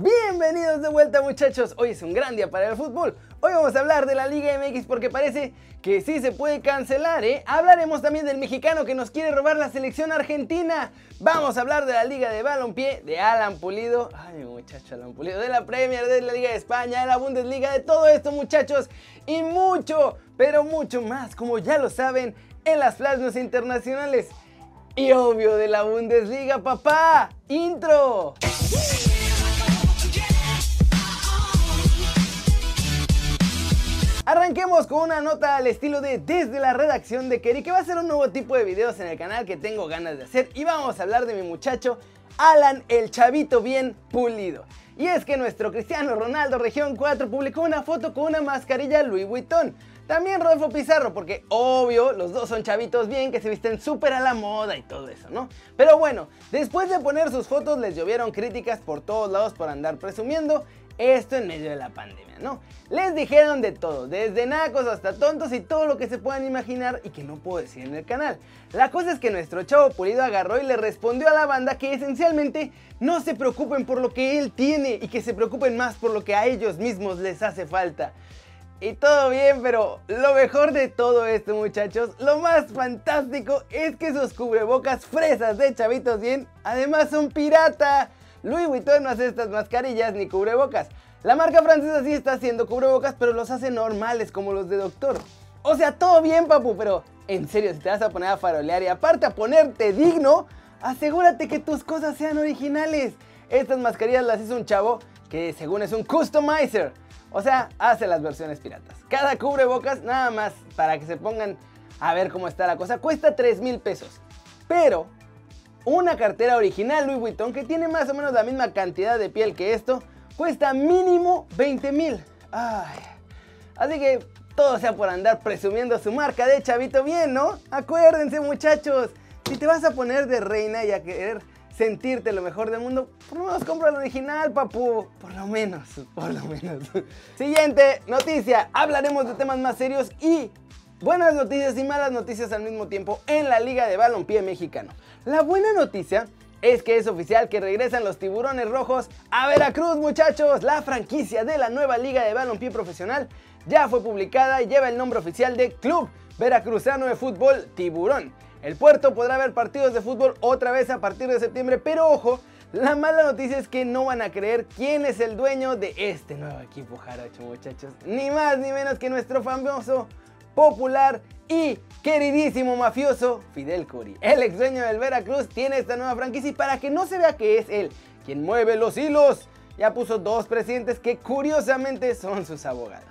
Bienvenidos de vuelta muchachos, hoy es un gran día para el fútbol. Hoy vamos a hablar de la Liga MX porque parece que sí se puede cancelar, ¿eh? Hablaremos también del mexicano que nos quiere robar la selección argentina. Vamos a hablar de la Liga de Balompié, de Alan Pulido. Ay, muchacho, Alan Pulido. De la Premier, de la Liga de España, de la Bundesliga, de todo esto, muchachos. Y mucho, pero mucho más, como ya lo saben, en las plasmas internacionales. Y obvio de la Bundesliga, papá. Intro. Arranquemos con una nota al estilo de desde la redacción de Kerry que va a ser un nuevo tipo de videos en el canal que tengo ganas de hacer y vamos a hablar de mi muchacho Alan el Chavito bien pulido. Y es que nuestro Cristiano Ronaldo Región 4 publicó una foto con una mascarilla Louis Vuitton. También Rodolfo Pizarro, porque obvio, los dos son chavitos bien que se visten súper a la moda y todo eso, ¿no? Pero bueno, después de poner sus fotos les llovieron críticas por todos lados por andar presumiendo esto en medio de la pandemia, ¿no? Les dijeron de todo, desde nacos hasta tontos y todo lo que se puedan imaginar y que no puedo decir en el canal. La cosa es que nuestro chavo pulido agarró y le respondió a la banda que esencialmente no se preocupen por lo que él tiene y que se preocupen más por lo que a ellos mismos les hace falta. Y todo bien, pero lo mejor de todo esto muchachos, lo más fantástico es que esos cubrebocas fresas de chavitos bien, además son pirata. Louis Vuitton no hace estas mascarillas ni cubrebocas. La marca francesa sí está haciendo cubrebocas, pero los hace normales como los de doctor. O sea, todo bien, papu, pero en serio, si te vas a poner a farolear y aparte a ponerte digno, asegúrate que tus cosas sean originales. Estas mascarillas las hizo un chavo que según es un customizer. O sea, hace las versiones piratas. Cada cubrebocas, nada más para que se pongan a ver cómo está la cosa, cuesta 3 mil pesos. Pero una cartera original Louis Vuitton que tiene más o menos la misma cantidad de piel que esto, cuesta mínimo 20 mil. Así que todo sea por andar presumiendo su marca de chavito bien, ¿no? Acuérdense muchachos, si te vas a poner de reina y a querer sentirte lo mejor del mundo, por lo menos compra el original, papu. Por lo menos, por lo menos. Siguiente noticia, hablaremos de temas más serios y buenas noticias y malas noticias al mismo tiempo en la Liga de Balompié Mexicano. La buena noticia es que es oficial que regresan los tiburones rojos a Veracruz, muchachos. La franquicia de la nueva Liga de Balompié Profesional ya fue publicada y lleva el nombre oficial de Club Veracruzano de Fútbol Tiburón. El puerto podrá ver partidos de fútbol otra vez a partir de septiembre, pero ojo, la mala noticia es que no van a creer quién es el dueño de este nuevo equipo jarocho, muchachos. Ni más ni menos que nuestro famoso, popular y queridísimo mafioso Fidel Curi. El ex dueño del Veracruz tiene esta nueva franquicia y para que no se vea que es él quien mueve los hilos, ya puso dos presidentes que curiosamente son sus abogados.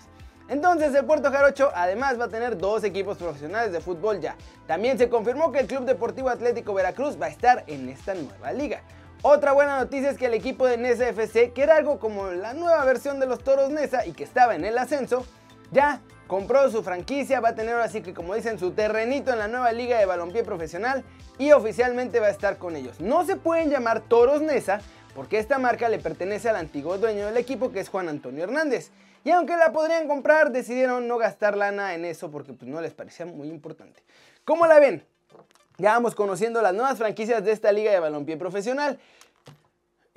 Entonces el Puerto Jarocho además va a tener dos equipos profesionales de fútbol ya. También se confirmó que el Club Deportivo Atlético Veracruz va a estar en esta nueva liga. Otra buena noticia es que el equipo de Nesa FC, que era algo como la nueva versión de los Toros Nesa y que estaba en el ascenso, ya compró su franquicia, va a tener así que como dicen su terrenito en la nueva liga de balompié profesional y oficialmente va a estar con ellos. No se pueden llamar Toros Nesa porque esta marca le pertenece al antiguo dueño del equipo que es Juan Antonio Hernández. Y aunque la podrían comprar, decidieron no gastar lana en eso porque pues, no les parecía muy importante. ¿Cómo la ven? Ya vamos conociendo las nuevas franquicias de esta liga de balompié profesional.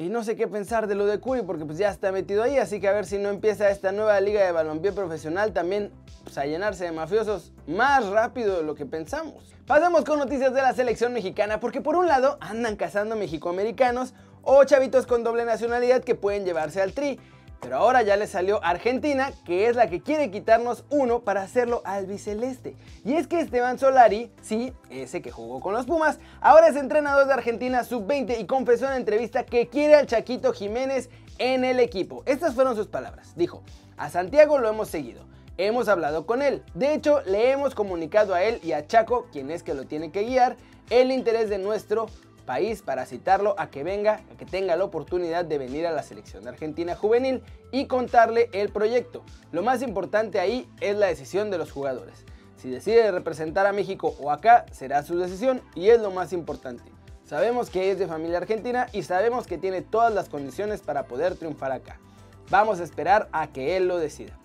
Y no sé qué pensar de lo de Curi porque pues ya está metido ahí, así que a ver si no empieza esta nueva liga de balompié profesional también pues, a llenarse de mafiosos más rápido de lo que pensamos. Pasemos con noticias de la selección mexicana porque por un lado andan cazando mexicoamericanos o chavitos con doble nacionalidad que pueden llevarse al tri. Pero ahora ya le salió Argentina, que es la que quiere quitarnos uno para hacerlo albiceleste. Y es que Esteban Solari, sí, ese que jugó con los Pumas, ahora es entrenador de Argentina sub-20 y confesó en entrevista que quiere al Chaquito Jiménez en el equipo. Estas fueron sus palabras. Dijo, a Santiago lo hemos seguido. Hemos hablado con él. De hecho, le hemos comunicado a él y a Chaco, quien es que lo tiene que guiar, el interés de nuestro país para citarlo a que venga, a que tenga la oportunidad de venir a la selección de Argentina juvenil y contarle el proyecto. Lo más importante ahí es la decisión de los jugadores. Si decide representar a México o acá, será su decisión y es lo más importante. Sabemos que es de familia argentina y sabemos que tiene todas las condiciones para poder triunfar acá. Vamos a esperar a que él lo decida.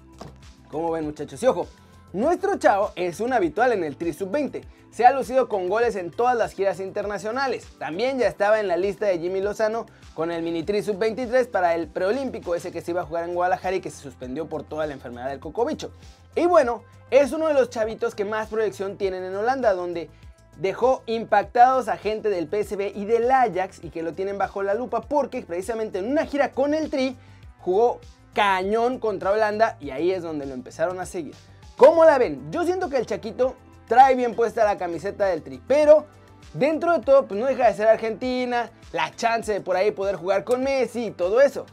¿Cómo ven muchachos? Y ojo, Nuestro chavo es un habitual en el Tri Sub-20, se ha lucido con goles en todas las giras internacionales. También ya estaba en la lista de Jimmy Lozano con el Mini Tri Sub-23 para el preolímpico, ese que se iba a jugar en Guadalajara y que se suspendió por toda la enfermedad del cocobicho. Y bueno, es uno de los chavitos que más proyección tienen en Holanda, donde dejó impactados a gente del PSV y del Ajax y que lo tienen bajo la lupa porque precisamente en una gira con el Tri jugó cañón contra Holanda y ahí es donde lo empezaron a seguir. ¿Cómo la ven? Yo siento que el Chaquito trae bien puesta la camiseta del Tri, pero dentro de todo pues no deja de ser Argentina, la chance de por ahí poder jugar con Messi y todo eso.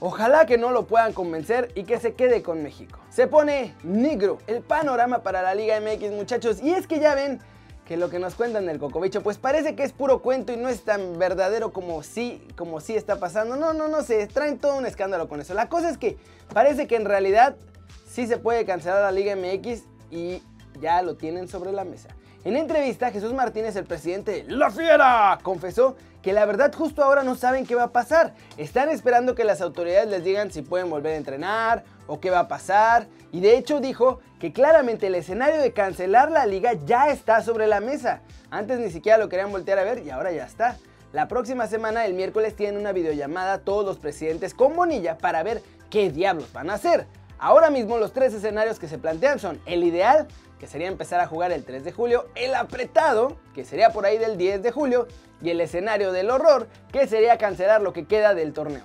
Ojalá que no lo puedan convencer y que se quede con México. Se pone negro el panorama para la Liga MX muchachos y es que ya ven que lo que nos cuentan del Cocobicho pues parece que es puro cuento y no es tan verdadero como sí, como sí está pasando. No, no, no sé, traen todo un escándalo con eso. La cosa es que parece que en realidad sí se puede cancelar la Liga MX y ya lo tienen sobre la mesa. En entrevista, Jesús Martínez, el presidente de La Fiera, confesó que la verdad justo ahora no saben qué va a pasar. Están esperando que las autoridades les digan si pueden volver a entrenar o qué va a pasar. Y de hecho dijo que claramente el escenario de cancelar la liga ya está sobre la mesa. Antes ni siquiera lo querían voltear a ver y ahora ya está. La próxima semana, el miércoles, tienen una videollamada todos los presidentes con Bonilla para ver qué diablos van a hacer. Ahora mismo los tres escenarios que se plantean son el ideal, que sería empezar a jugar el 3 de julio, el apretado, que sería por ahí del 10 de julio, y el escenario del horror, que sería cancelar lo que queda del torneo.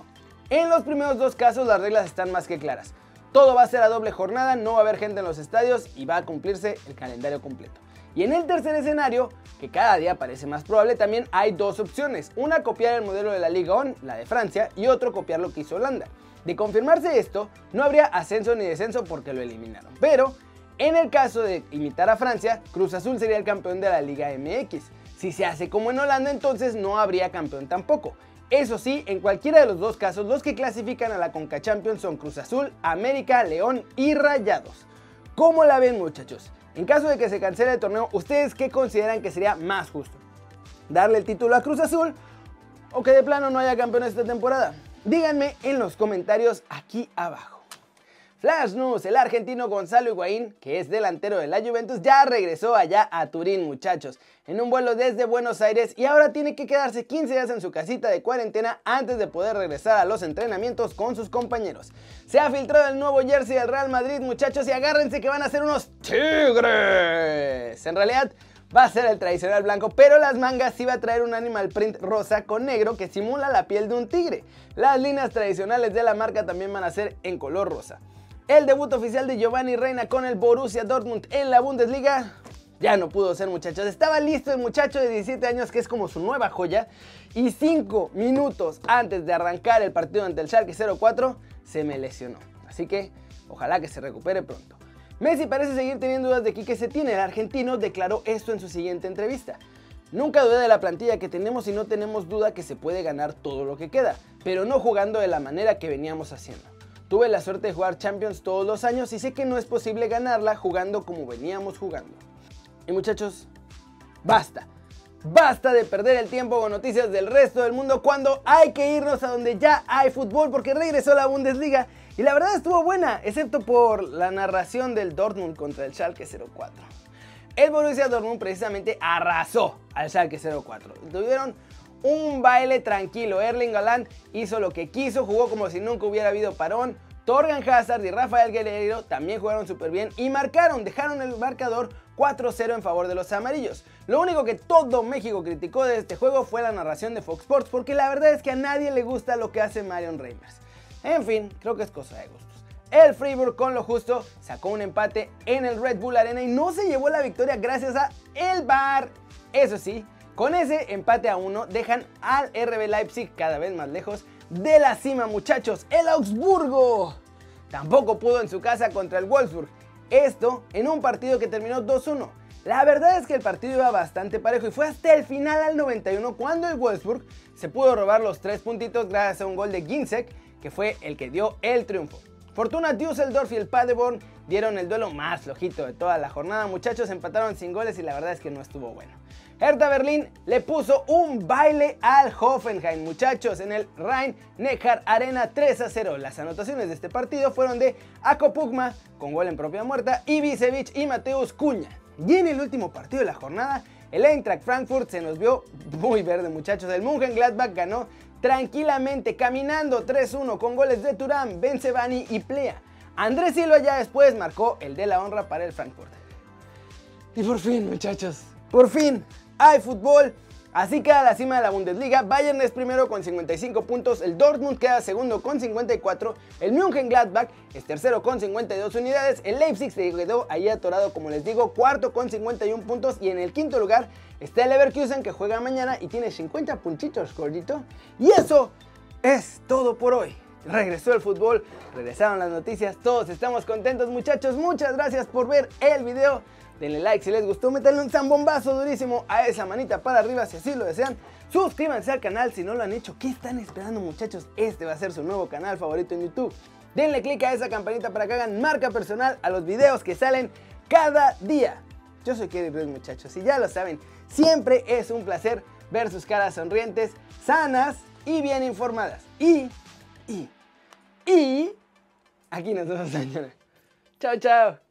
En los primeros dos casos las reglas están más que claras. Todo va a ser a doble jornada, no va a haber gente en los estadios y va a cumplirse el calendario completo. Y en el tercer escenario, que cada día parece más probable, también hay dos opciones. Una copiar el modelo de la Liga ON, la de Francia, y otro copiar lo que hizo Holanda. De confirmarse esto, no habría ascenso ni descenso porque lo eliminaron. Pero, en el caso de imitar a Francia, Cruz Azul sería el campeón de la Liga MX. Si se hace como en Holanda, entonces no habría campeón tampoco. Eso sí, en cualquiera de los dos casos, los que clasifican a la Conca Champions son Cruz Azul, América, León y Rayados. ¿Cómo la ven muchachos? En caso de que se cancele el torneo, ¿ustedes qué consideran que sería más justo? ¿Darle el título a Cruz Azul o que de plano no haya campeón esta temporada? Díganme en los comentarios aquí abajo. Flash News, el argentino Gonzalo Higuaín, que es delantero de la Juventus, ya regresó allá a Turín, muchachos, en un vuelo desde Buenos Aires y ahora tiene que quedarse 15 días en su casita de cuarentena antes de poder regresar a los entrenamientos con sus compañeros. Se ha filtrado el nuevo jersey del Real Madrid, muchachos, y agárrense que van a ser unos tigres. En realidad, va a ser el tradicional blanco, pero las mangas sí va a traer un animal print rosa con negro que simula la piel de un tigre. Las líneas tradicionales de la marca también van a ser en color rosa. El debut oficial de Giovanni Reina con el Borussia Dortmund en la Bundesliga ya no pudo ser muchachos. Estaba listo el muchacho de 17 años que es como su nueva joya y 5 minutos antes de arrancar el partido ante el Schalke 04 se me lesionó. Así que ojalá que se recupere pronto. Messi parece seguir teniendo dudas de Quique Setién. El argentino declaró esto en su siguiente entrevista. Nunca dudé de la plantilla que tenemos y no tenemos duda que se puede ganar todo lo que queda, pero no jugando de la manera que veníamos haciendo. Tuve la suerte de jugar Champions todos los años y sé que no es posible ganarla jugando como veníamos jugando. Y muchachos, basta. Basta de perder el tiempo con noticias del resto del mundo cuando hay que irnos a donde ya hay fútbol porque regresó la Bundesliga y la verdad estuvo buena, excepto por la narración del Dortmund contra el Schalke 04. El Borussia Dortmund precisamente arrasó al Schalke 04. Tuvieron un baile tranquilo. Erling Haaland hizo lo que quiso, jugó como si nunca hubiera habido parón. Torgan Hazard y Rafael Guerreiro también jugaron súper bien y marcaron, dejaron el marcador 4-0 en favor de los amarillos. Lo único que todo México criticó de este juego fue la narración de Fox Sports, porque la verdad es que a nadie le gusta lo que hace Marion Reimers. En fin, creo que es cosa de gustos. El Freiburg con lo justo sacó un empate en el Red Bull Arena y no se llevó la victoria gracias a el VAR. Eso sí, con ese empate a uno dejan al RB Leipzig cada vez más lejos de la cima, muchachos. El Augsburgo tampoco pudo en su casa contra el Wolfsburg. Esto en un partido que terminó 2-1. La verdad es que el partido iba bastante parejo y fue hasta el final al 91 cuando el Wolfsburg se pudo robar los tres puntitos gracias a un gol de Ginzek que fue el que dio el triunfo. Fortuna Düsseldorf y el Paderborn dieron el duelo más flojito de toda la jornada. Muchachos empataron sin goles y la verdad es que no estuvo bueno. Hertha Berlín le puso un baile al Hoffenheim, muchachos, en el Rhein-Neckar Arena 3 a 0. Las anotaciones de este partido fueron de Ako Pugma, con gol en propia muerta, Ibisevic y Mateus Cuña. Y en el último partido de la jornada, el Eintracht Frankfurt se nos vio muy verde, muchachos. El Mönchengladbach ganó tranquilamente, caminando 3-1 con goles de Turán, Benzebani y Plea. Andrés Silva ya después marcó el de la honra para el Frankfurt. Y por fin, muchachos, por fin, hay fútbol. Así queda la cima de la Bundesliga. Bayern es primero con 55 puntos, el Dortmund queda segundo con 54, el Mönchengladbach es tercero con 52 unidades, el Leipzig se quedó ahí atorado, como les digo, cuarto con 51 puntos y en el quinto lugar está el Leverkusen que juega mañana y tiene 50 puntitos, gordito. Y eso es todo por hoy. Regresó el fútbol, regresaron las noticias, todos estamos contentos muchachos, muchas gracias por ver el video. Denle like si les gustó, metanle un zambombazo durísimo a esa manita para arriba si así lo desean. Suscríbanse al canal si no lo han hecho. ¿Qué están esperando muchachos? Este va a ser su nuevo canal favorito en YouTube. Denle click a esa campanita para que hagan marca personal a los videos que salen cada día. Yo soy Kerry Ruiz muchachos y ya lo saben, siempre es un placer ver sus caras sonrientes, sanas y bien informadas. Y, y, y, aquí nos vemos mañana. Chao, chao.